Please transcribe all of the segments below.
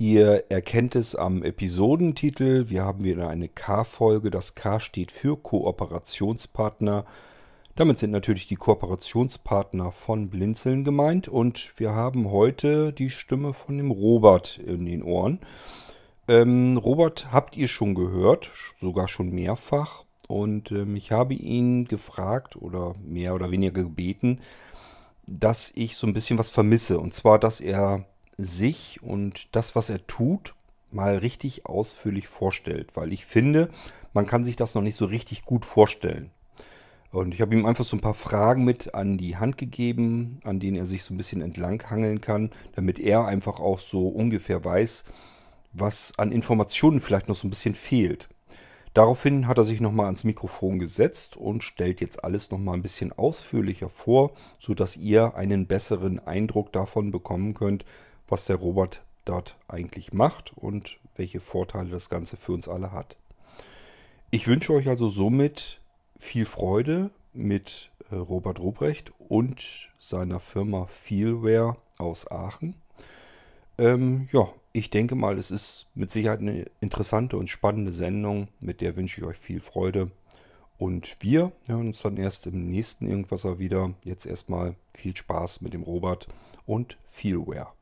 Ihr erkennt es am Episodentitel. Wir haben wieder eine K-Folge. Das K steht für Kooperationspartner. Damit sind natürlich die Kooperationspartner von Blinzeln gemeint. Und wir haben heute die Stimme von dem Robert in den Ohren. Ähm, Robert habt ihr schon gehört, sogar schon mehrfach. Und ähm, ich habe ihn gefragt oder mehr oder weniger gebeten, dass ich so ein bisschen was vermisse. Und zwar, dass er sich und das, was er tut, mal richtig ausführlich vorstellt. Weil ich finde, man kann sich das noch nicht so richtig gut vorstellen. Und ich habe ihm einfach so ein paar Fragen mit an die Hand gegeben, an denen er sich so ein bisschen entlanghangeln kann, damit er einfach auch so ungefähr weiß, was an Informationen vielleicht noch so ein bisschen fehlt. Daraufhin hat er sich nochmal ans Mikrofon gesetzt und stellt jetzt alles nochmal ein bisschen ausführlicher vor, sodass ihr einen besseren Eindruck davon bekommen könnt, was der Robot dort eigentlich macht und welche Vorteile das Ganze für uns alle hat. Ich wünsche euch also somit viel Freude mit äh, Robert Ruprecht und seiner Firma Feelware aus Aachen. Ähm, ja, ich denke mal, es ist mit Sicherheit eine interessante und spannende Sendung, mit der wünsche ich euch viel Freude. Und wir hören uns dann erst im nächsten Irgendwasser wieder. Jetzt erstmal viel Spaß mit dem Robert und Feelware.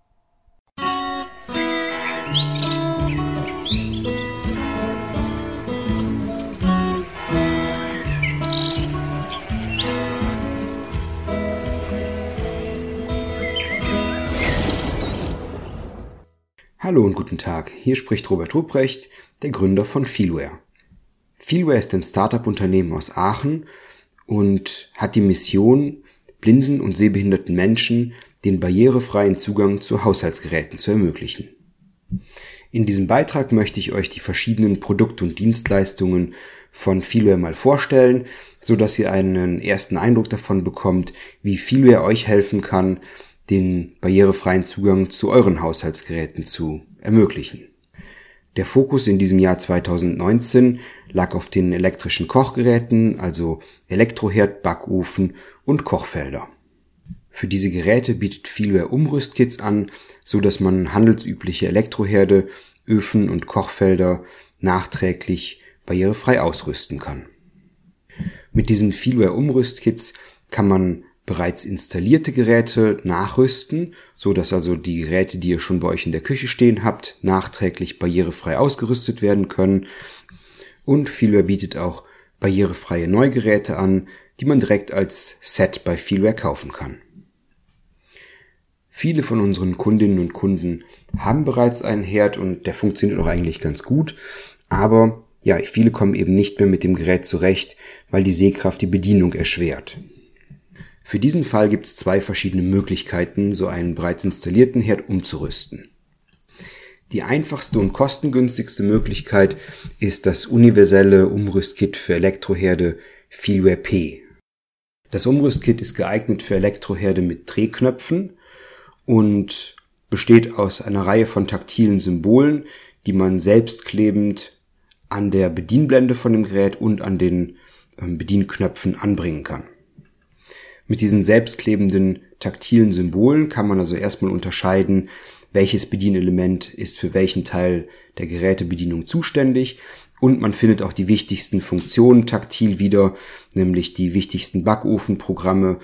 Hallo und guten Tag, hier spricht Robert Ruprecht, der Gründer von Feelware. Feelware ist ein Startup-Unternehmen aus Aachen und hat die Mission, blinden und sehbehinderten Menschen den barrierefreien Zugang zu Haushaltsgeräten zu ermöglichen. In diesem Beitrag möchte ich euch die verschiedenen Produkte und Dienstleistungen von Feelware mal vorstellen, so dass ihr einen ersten Eindruck davon bekommt, wie Feelware euch helfen kann, den barrierefreien Zugang zu euren Haushaltsgeräten zu ermöglichen. Der Fokus in diesem Jahr 2019 lag auf den elektrischen Kochgeräten, also Elektroherd, Backofen und Kochfelder. Für diese Geräte bietet Feelware Umrüstkits an, so dass man handelsübliche Elektroherde, Öfen und Kochfelder nachträglich barrierefrei ausrüsten kann. Mit diesen Feelware Umrüstkits kann man bereits installierte Geräte nachrüsten, so dass also die Geräte, die ihr schon bei euch in der Küche stehen habt, nachträglich barrierefrei ausgerüstet werden können. Und Feelware bietet auch barrierefreie Neugeräte an, die man direkt als Set bei Feelware kaufen kann. Viele von unseren Kundinnen und Kunden haben bereits einen Herd und der funktioniert auch eigentlich ganz gut. Aber ja, viele kommen eben nicht mehr mit dem Gerät zurecht, weil die Sehkraft die Bedienung erschwert. Für diesen Fall gibt es zwei verschiedene Möglichkeiten, so einen bereits installierten Herd umzurüsten. Die einfachste und kostengünstigste Möglichkeit ist das universelle Umrüstkit für Elektroherde Feelware P. Das Umrüstkit ist geeignet für Elektroherde mit Drehknöpfen und besteht aus einer Reihe von taktilen Symbolen, die man selbstklebend an der Bedienblende von dem Gerät und an den ähm, Bedienknöpfen anbringen kann. Mit diesen selbstklebenden taktilen Symbolen kann man also erstmal unterscheiden, welches Bedienelement ist für welchen Teil der Gerätebedienung zuständig und man findet auch die wichtigsten Funktionen taktil wieder, nämlich die wichtigsten Backofenprogramme,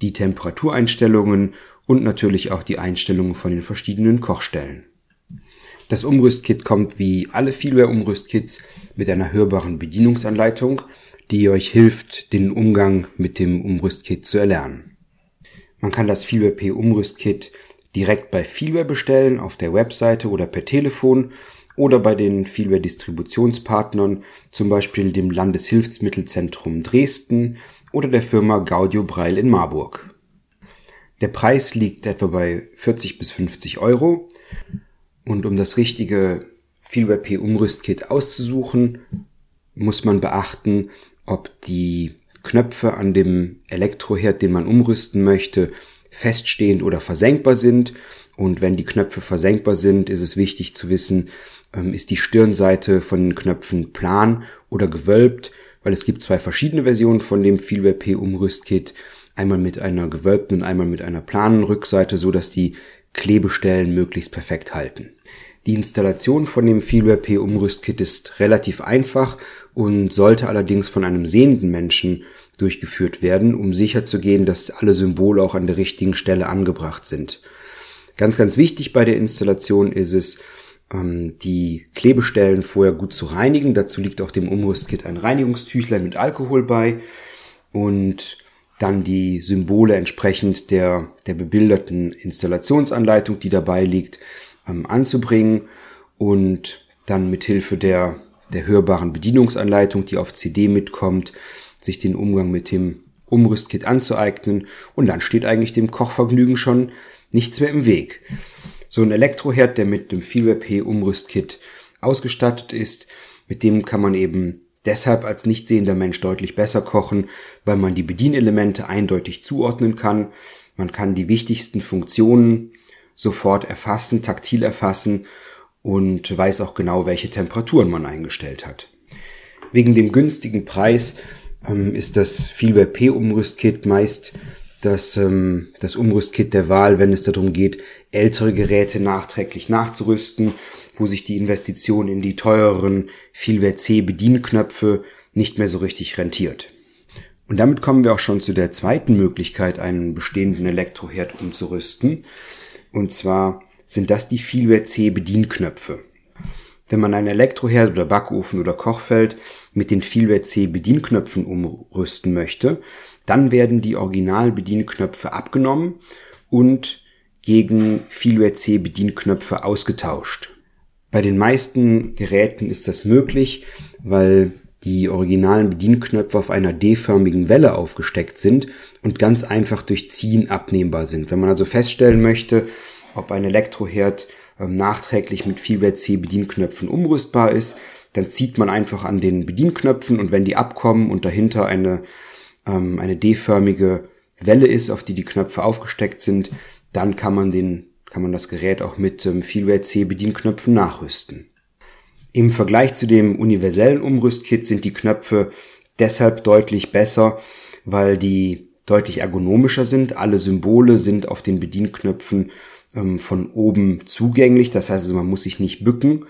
die Temperatureinstellungen und natürlich auch die Einstellungen von den verschiedenen Kochstellen. Das Umrüstkit kommt wie alle Feelware-Umrüstkits mit einer hörbaren Bedienungsanleitung, die euch hilft, den Umgang mit dem Umrüstkit zu erlernen. Man kann das Feelware P Umrüstkit direkt bei Feelware bestellen, auf der Webseite oder per Telefon oder bei den Feelware Distributionspartnern, zum Beispiel dem Landeshilfsmittelzentrum Dresden oder der Firma Gaudio Breil in Marburg. Der Preis liegt etwa bei 40 bis 50 Euro. Und um das richtige Feelware P Umrüstkit auszusuchen, muss man beachten, ob die Knöpfe an dem Elektroherd, den man umrüsten möchte, feststehend oder versenkbar sind. Und wenn die Knöpfe versenkbar sind, ist es wichtig zu wissen, ähm, ist die Stirnseite von den Knöpfen plan oder gewölbt, weil es gibt zwei verschiedene Versionen von dem Feelware P Umrüstkit einmal mit einer gewölbten und einmal mit einer planen Rückseite, so dass die Klebestellen möglichst perfekt halten. Die Installation von dem Feelware P Umrüstkit ist relativ einfach und sollte allerdings von einem sehenden Menschen durchgeführt werden, um sicherzugehen, dass alle Symbole auch an der richtigen Stelle angebracht sind. Ganz, ganz wichtig bei der Installation ist es, ähm, die Klebestellen vorher gut zu reinigen. Dazu liegt auch dem Umrüstkit ein Reinigungstüchlein mit Alkohol bei und dann die Symbole entsprechend der, der bebilderten Installationsanleitung, die dabei liegt, ähm, anzubringen und dann mit Hilfe der, der hörbaren Bedienungsanleitung, die auf CD mitkommt, sich den Umgang mit dem Umrüstkit anzueignen und dann steht eigentlich dem Kochvergnügen schon nichts mehr im Weg. So ein Elektroherd, der mit dem Feelware P Umrüstkit ausgestattet ist, mit dem kann man eben deshalb als nicht sehender Mensch deutlich besser kochen, weil man die Bedienelemente eindeutig zuordnen kann. Man kann die wichtigsten Funktionen sofort erfassen, taktil erfassen und weiß auch genau, welche Temperaturen man eingestellt hat. Wegen dem günstigen Preis ähm, ist das Feelware P Umrüstkit meist das, ähm, das Umrüstkit der Wahl, wenn es darum geht, ältere Geräte nachträglich nachzurüsten, wo sich die Investition in die teureren Feelware C Bedienknöpfe nicht mehr so richtig rentiert. Und damit kommen wir auch schon zu der zweiten Möglichkeit, einen bestehenden Elektroherd umzurüsten. Und zwar sind das die Feelware C Bedienknöpfe. Wenn man einen Elektroherd oder Backofen oder Kochfeld mit den Feelware C Bedienknöpfen umrüsten möchte, dann werden die Original-Bedienknöpfe abgenommen und gegen Feelware C Bedienknöpfe ausgetauscht. Bei den meisten Geräten ist das möglich, weil die originalen Bedienknöpfe auf einer D-förmigen Welle aufgesteckt sind und ganz einfach durch Ziehen abnehmbar sind. Wenn man also feststellen möchte, ob ein Elektroherd ähm, nachträglich mit Feelware C Bedienknöpfen umrüstbar ist, dann zieht man einfach an den Bedienknöpfen und wenn die abkommen und dahinter eine ähm, eine D-förmige Welle ist, auf die die Knöpfe aufgesteckt sind, dann kann man den, kann man das Gerät auch mit ähm, Feelware C Bedienknöpfen nachrüsten. Im Vergleich zu dem universellen Umrüstkit sind die Knöpfe deshalb deutlich besser, weil die deutlich ergonomischer sind. Alle Symbole sind auf den Bedienknöpfen ähm, von oben zugänglich. Das heißt, man muss sich nicht bücken.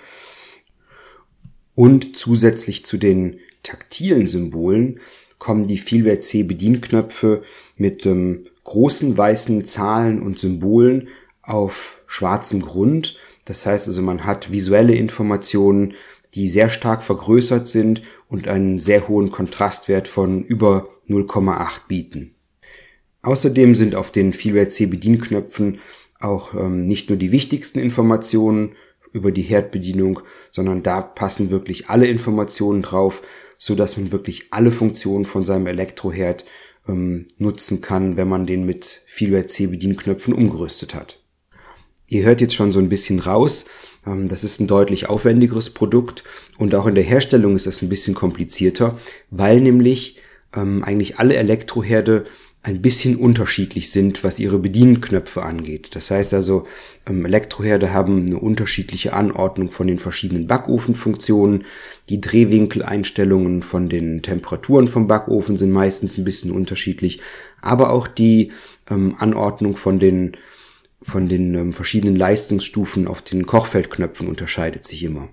Und zusätzlich zu den taktilen Symbolen kommen die Feelware C Bedienknöpfe mit ähm, großen weißen Zahlen und Symbolen auf schwarzem Grund. Das heißt also, man hat visuelle Informationen, die sehr stark vergrößert sind und einen sehr hohen Kontrastwert von über 0,8 bieten. Außerdem sind auf den Feelware C Bedienknöpfen auch ähm, nicht nur die wichtigsten Informationen über die Herdbedienung, sondern da passen wirklich alle Informationen drauf, so dass man wirklich alle Funktionen von seinem Elektroherd ähm, nutzen kann, wenn man den mit Feelware C Bedienknöpfen umgerüstet hat. Ihr hört jetzt schon so ein bisschen raus, ähm, das ist ein deutlich aufwendigeres Produkt und auch in der Herstellung ist das ein bisschen komplizierter, weil nämlich ähm, eigentlich alle Elektroherde ein bisschen unterschiedlich sind, was ihre Bedienknöpfe angeht. Das heißt also, ähm, Elektroherde haben eine unterschiedliche Anordnung von den verschiedenen Backofenfunktionen. Die Drehwinkeleinstellungen von den Temperaturen vom Backofen sind meistens ein bisschen unterschiedlich, aber auch die ähm, Anordnung von den von den ähm, verschiedenen Leistungsstufen auf den Kochfeldknöpfen unterscheidet sich immer.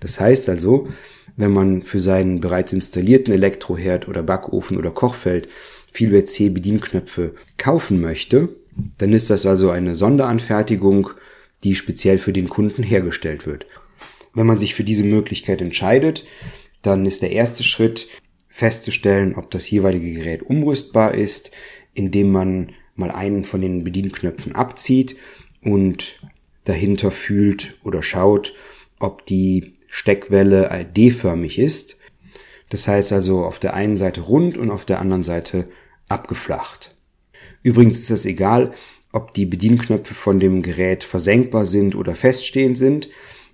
Das heißt also, wenn man für seinen bereits installierten Elektroherd oder Backofen oder Kochfeld Feelware C Bedienknöpfe kaufen möchte, dann ist das also eine Sonderanfertigung, die speziell für den Kunden hergestellt wird. Wenn man sich für diese Möglichkeit entscheidet, dann ist der erste Schritt festzustellen, ob das jeweilige Gerät umrüstbar ist, indem man mal einen von den Bedienknöpfen abzieht und dahinter fühlt oder schaut, ob die Steckwelle D-förmig ist. Das heißt also auf der einen Seite rund und auf der anderen Seite abgeflacht. Übrigens ist es egal, ob die Bedienknöpfe von dem Gerät versenkbar sind oder feststehend sind.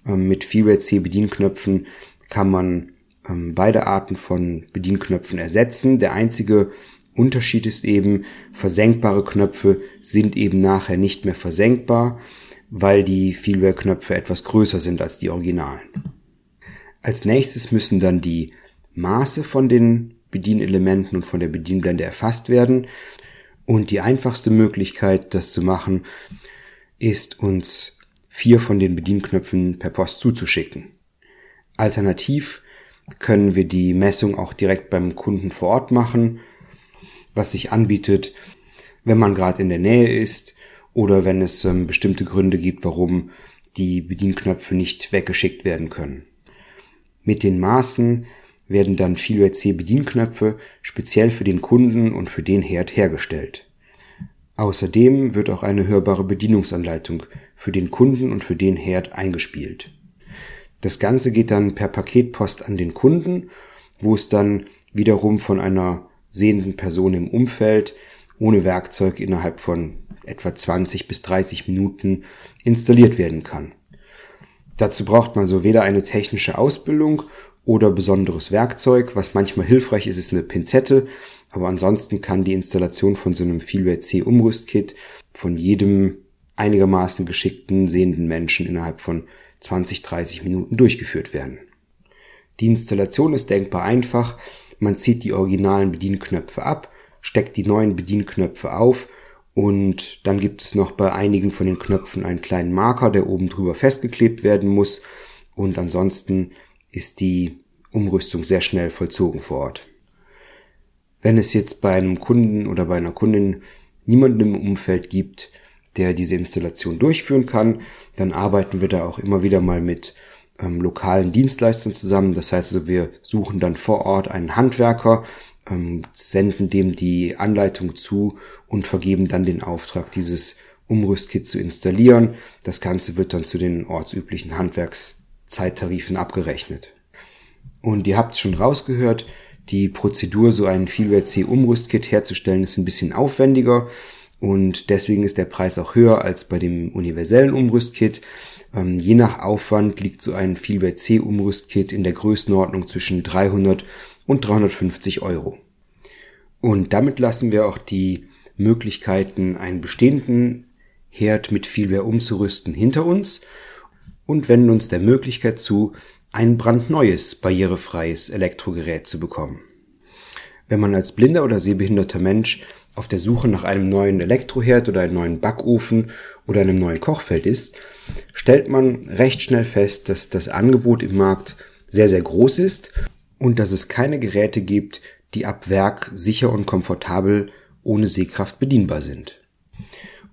Ähm, mit Feelware C Bedienknöpfen kann man ähm, beide Arten von Bedienknöpfen ersetzen. Der einzige Unterschied ist eben, versenkbare Knöpfe sind eben nachher nicht mehr versenkbar, weil die Feelware-Knöpfe etwas größer sind als die Originalen. Als nächstes müssen dann die Maße von den Bedienelementen und von der Bedienblende erfasst werden. Und die einfachste Möglichkeit, das zu machen, ist uns vier von den Bedienknöpfen per Post zuzuschicken. Alternativ können wir die Messung auch direkt beim Kunden vor Ort machen, was sich anbietet, wenn man gerade in der Nähe ist oder wenn es ähm, bestimmte Gründe gibt, warum die Bedienknöpfe nicht weggeschickt werden können. Mit den Maßen werden dann Philware C Bedienknöpfe speziell für den Kunden und für den Herd hergestellt. Außerdem wird auch eine hörbare Bedienungsanleitung für den Kunden und für den Herd eingespielt. Das Ganze geht dann per Paketpost an den Kunden, wo es dann wiederum von einer sehenden Person im Umfeld ohne Werkzeug innerhalb von etwa 20 bis 30 Minuten installiert werden kann. Dazu braucht man so weder eine technische Ausbildung oder besonderes Werkzeug. Was manchmal hilfreich ist, ist eine Pinzette. Aber ansonsten kann die Installation von so einem Feelware C Umrüstkit von jedem einigermaßen geschickten sehenden Menschen innerhalb von 20, 30 Minuten durchgeführt werden. Die Installation ist denkbar einfach. Man zieht die originalen Bedienknöpfe ab, steckt die neuen Bedienknöpfe auf und dann gibt es noch bei einigen von den Knöpfen einen kleinen Marker, der oben drüber festgeklebt werden muss und ansonsten ist die Umrüstung sehr schnell vollzogen vor Ort. Wenn es jetzt bei einem Kunden oder bei einer Kundin niemanden im Umfeld gibt, der diese Installation durchführen kann, dann arbeiten wir da auch immer wieder mal mit ähm, lokalen Dienstleistern zusammen. Das heißt also, wir suchen dann vor Ort einen Handwerker, ähm, senden dem die Anleitung zu und vergeben dann den Auftrag, dieses Umrüstkit zu installieren. Das Ganze wird dann zu den ortsüblichen Handwerkszeittarifen abgerechnet. Und ihr habt schon rausgehört, die Prozedur, so ein Feelware C Umrüstkit herzustellen, ist ein bisschen aufwendiger und deswegen ist der Preis auch höher als bei dem universellen Umrüstkit. Ähm, je nach Aufwand liegt so ein Feelware C Umrüstkit in der Größenordnung zwischen 300 und 350 Euro. Und damit lassen wir auch die Möglichkeiten, einen bestehenden Herd mit Feelware umzurüsten hinter uns und wenden uns der Möglichkeit zu, ein brandneues, barrierefreies Elektrogerät zu bekommen. Wenn man als blinder oder sehbehinderter Mensch auf der Suche nach einem neuen Elektroherd oder einem neuen Backofen oder einem neuen Kochfeld ist, stellt man recht schnell fest, dass das Angebot im Markt sehr, sehr groß ist und dass es keine Geräte gibt, die ab Werk sicher und komfortabel ohne Sehkraft bedienbar sind.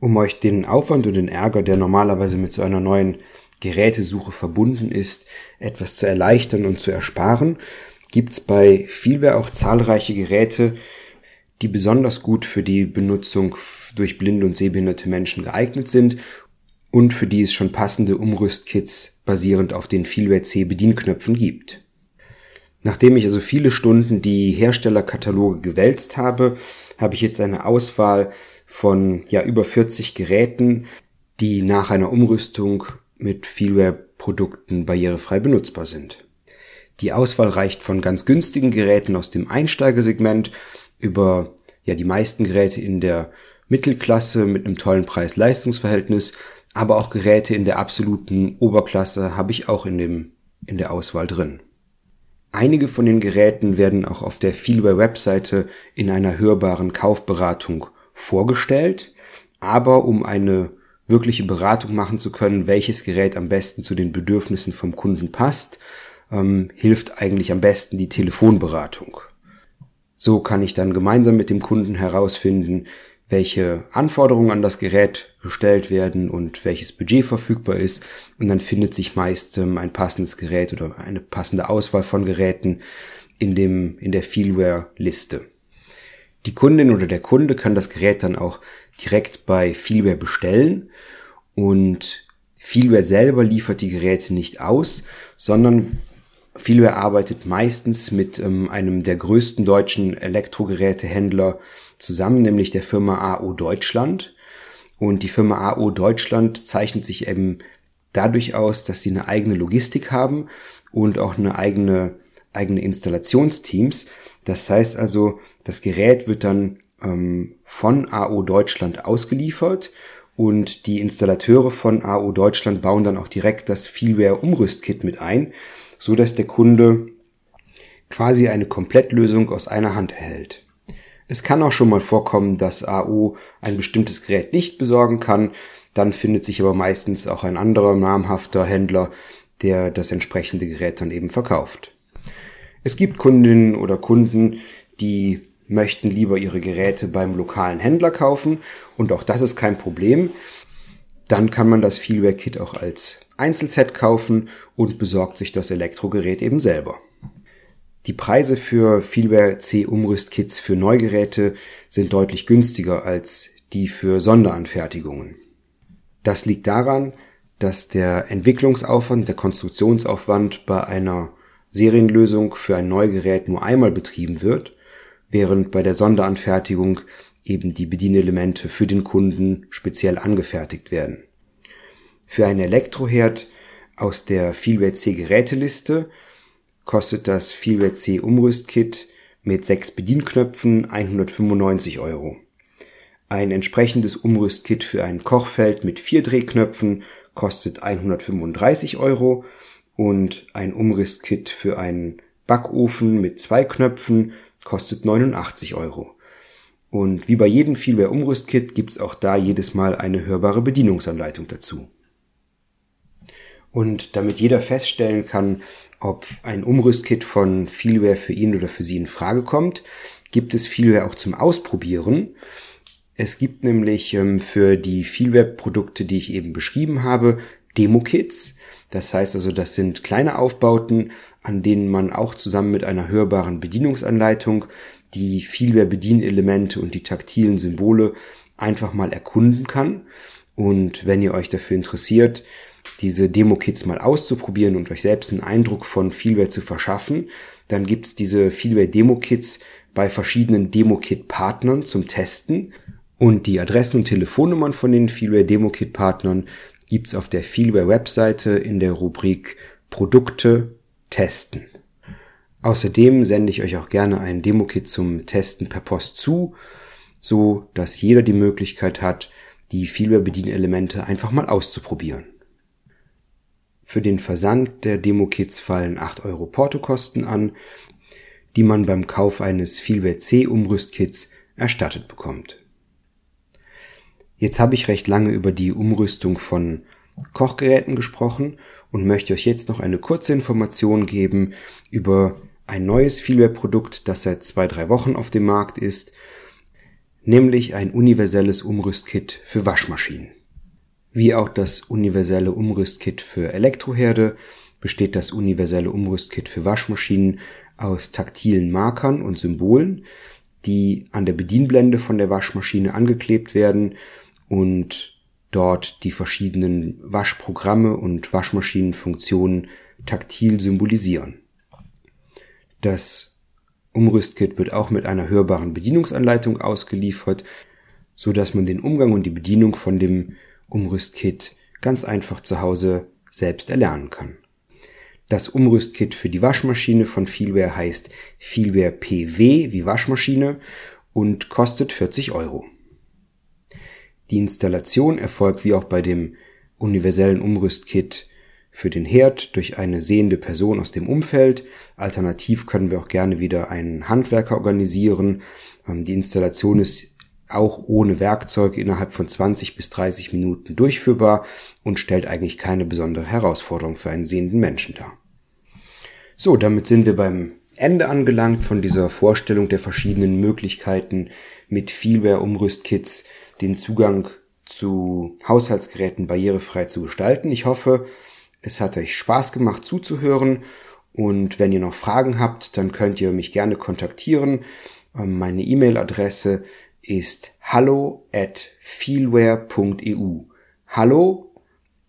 Um euch den Aufwand und den Ärger, der normalerweise mit so einer neuen Gerätesuche verbunden ist, etwas zu erleichtern und zu ersparen, gibt's bei Vielware auch zahlreiche Geräte, die besonders gut für die Benutzung durch blinde und sehbehinderte Menschen geeignet sind und für die es schon passende Umrüstkits basierend auf den Feelware C Bedienknöpfen gibt. Nachdem ich also viele Stunden die Herstellerkataloge gewälzt habe, habe ich jetzt eine Auswahl von ja über 40 Geräten, die nach einer Umrüstung mit Feelware-Produkten barrierefrei benutzbar sind. Die Auswahl reicht von ganz günstigen Geräten aus dem Einsteigersegment über ja die meisten Geräte in der Mittelklasse mit einem tollen Preis-Leistungs-Verhältnis, aber auch Geräte in der absoluten Oberklasse habe ich auch in dem in der Auswahl drin. Einige von den Geräten werden auch auf der Feelware-Webseite in einer hörbaren Kaufberatung vorgestellt, aber um eine wirkliche Beratung machen zu können, welches Gerät am besten zu den Bedürfnissen vom Kunden passt, ähm, hilft eigentlich am besten die Telefonberatung. So kann ich dann gemeinsam mit dem Kunden herausfinden, welche Anforderungen an das Gerät gestellt werden und welches Budget verfügbar ist. Und dann findet sich meist ähm, ein passendes Gerät oder eine passende Auswahl von Geräten in dem, in der Feelware-Liste. Die Kundin oder der Kunde kann das Gerät dann auch direkt bei Feelware bestellen und Feelware selber liefert die Geräte nicht aus, sondern Feelware arbeitet meistens mit ähm, einem der größten deutschen Elektrogerätehändler zusammen, nämlich der Firma AO Deutschland. Und die Firma AO Deutschland zeichnet sich eben dadurch aus, dass sie eine eigene Logistik haben und auch eine eigene, eigene Installationsteams. Das heißt also, das Gerät wird dann ähm, von AO Deutschland ausgeliefert und die Installateure von AO Deutschland bauen dann auch direkt das Feelware Umrüstkit mit ein so dass der Kunde quasi eine Komplettlösung aus einer Hand erhält. Es kann auch schon mal vorkommen, dass AO ein bestimmtes Gerät nicht besorgen kann. Dann findet sich aber meistens auch ein anderer namhafter Händler, der das entsprechende Gerät dann eben verkauft. Es gibt Kundinnen oder Kunden, die möchten lieber ihre Geräte beim lokalen Händler kaufen und auch das ist kein Problem. Dann kann man das Feelware Kit auch als Einzelset kaufen und besorgt sich das Elektrogerät eben selber. Die Preise für Feelware C Umrüstkits für Neugeräte sind deutlich günstiger als die für Sonderanfertigungen. Das liegt daran, dass der Entwicklungsaufwand, der Konstruktionsaufwand bei einer Serienlösung für ein Neugerät nur einmal betrieben wird, während bei der Sonderanfertigung eben die Bedienelemente für den Kunden speziell angefertigt werden. Für einen Elektroherd aus der Feelware C Geräteliste kostet das Feelware C Umrüstkit mit sechs Bedienknöpfen 195 Euro. Ein entsprechendes Umrüstkit für ein Kochfeld mit vier Drehknöpfen kostet 135 Euro und ein Umrüstkit für einen Backofen mit zwei Knöpfen kostet 89 Euro. Und wie bei jedem Feelware Umrüstkit gibt's auch da jedes Mal eine hörbare Bedienungsanleitung dazu. Und damit jeder feststellen kann, ob ein Umrüstkit von Feelware für ihn oder für sie in Frage kommt, gibt es Feelware auch zum Ausprobieren. Es gibt nämlich ähm, für die Feelware-Produkte, die ich eben beschrieben habe, Demo-Kits. Das heißt also, das sind kleine Aufbauten, an denen man auch zusammen mit einer hörbaren Bedienungsanleitung die Feelware-Bedienelemente und die taktilen Symbole einfach mal erkunden kann. Und wenn ihr euch dafür interessiert, diese Demo-Kits mal auszuprobieren und euch selbst einen Eindruck von Feelware zu verschaffen, dann gibt's diese Feelware Demo-Kits bei verschiedenen Demo-Kit-Partnern zum Testen. Und die Adressen und Telefonnummern von den Feelware Demo-Kit-Partnern gibt's auf der Feelware-Webseite in der Rubrik Produkte testen. Außerdem sende ich euch auch gerne ein Demo-Kit zum Testen per Post zu, so dass jeder die Möglichkeit hat, die Feelware-Bedienelemente einfach mal auszuprobieren. Für den Versand der Demo-Kits fallen 8 Euro Portokosten an, die man beim Kauf eines Feelware C Umrüstkits erstattet bekommt. Jetzt habe ich recht lange über die Umrüstung von Kochgeräten gesprochen und möchte euch jetzt noch eine kurze Information geben über ein neues Feelware-Produkt, das seit zwei, drei Wochen auf dem Markt ist, nämlich ein universelles Umrüstkit für Waschmaschinen. Wie auch das universelle Umrüstkit für Elektroherde besteht das universelle Umrüstkit für Waschmaschinen aus taktilen Markern und Symbolen, die an der Bedienblende von der Waschmaschine angeklebt werden und dort die verschiedenen Waschprogramme und Waschmaschinenfunktionen taktil symbolisieren. Das Umrüstkit wird auch mit einer hörbaren Bedienungsanleitung ausgeliefert, so dass man den Umgang und die Bedienung von dem Umrüstkit ganz einfach zu Hause selbst erlernen kann. Das Umrüstkit für die Waschmaschine von Feelware heißt Feelware PW wie Waschmaschine und kostet 40 Euro. Die Installation erfolgt wie auch bei dem universellen Umrüstkit für den Herd durch eine sehende Person aus dem Umfeld. Alternativ können wir auch gerne wieder einen Handwerker organisieren. Ähm, die Installation ist auch ohne Werkzeug innerhalb von 20 bis 30 Minuten durchführbar und stellt eigentlich keine besondere Herausforderung für einen sehenden Menschen dar. So, damit sind wir beim Ende angelangt von dieser Vorstellung der verschiedenen Möglichkeiten mit Feelware-Umrüstkits den Zugang zu Haushaltsgeräten barrierefrei zu gestalten. Ich hoffe, es hat euch Spaß gemacht zuzuhören und wenn ihr noch Fragen habt, dann könnt ihr mich gerne kontaktieren. Ähm, meine E-Mail-Adresse ist hallo at feelware.eu. Hallo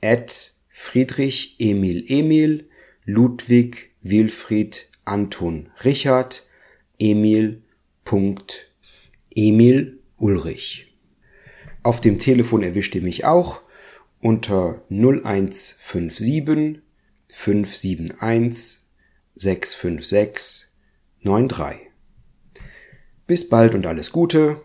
at Friedrich Emil Emil Ludwig Wilfried Anton Richard Emil. Emil Ulrich. Auf dem Telefon erwischt ihr mich auch unter 0157 571 656 93. Bis bald und alles Gute,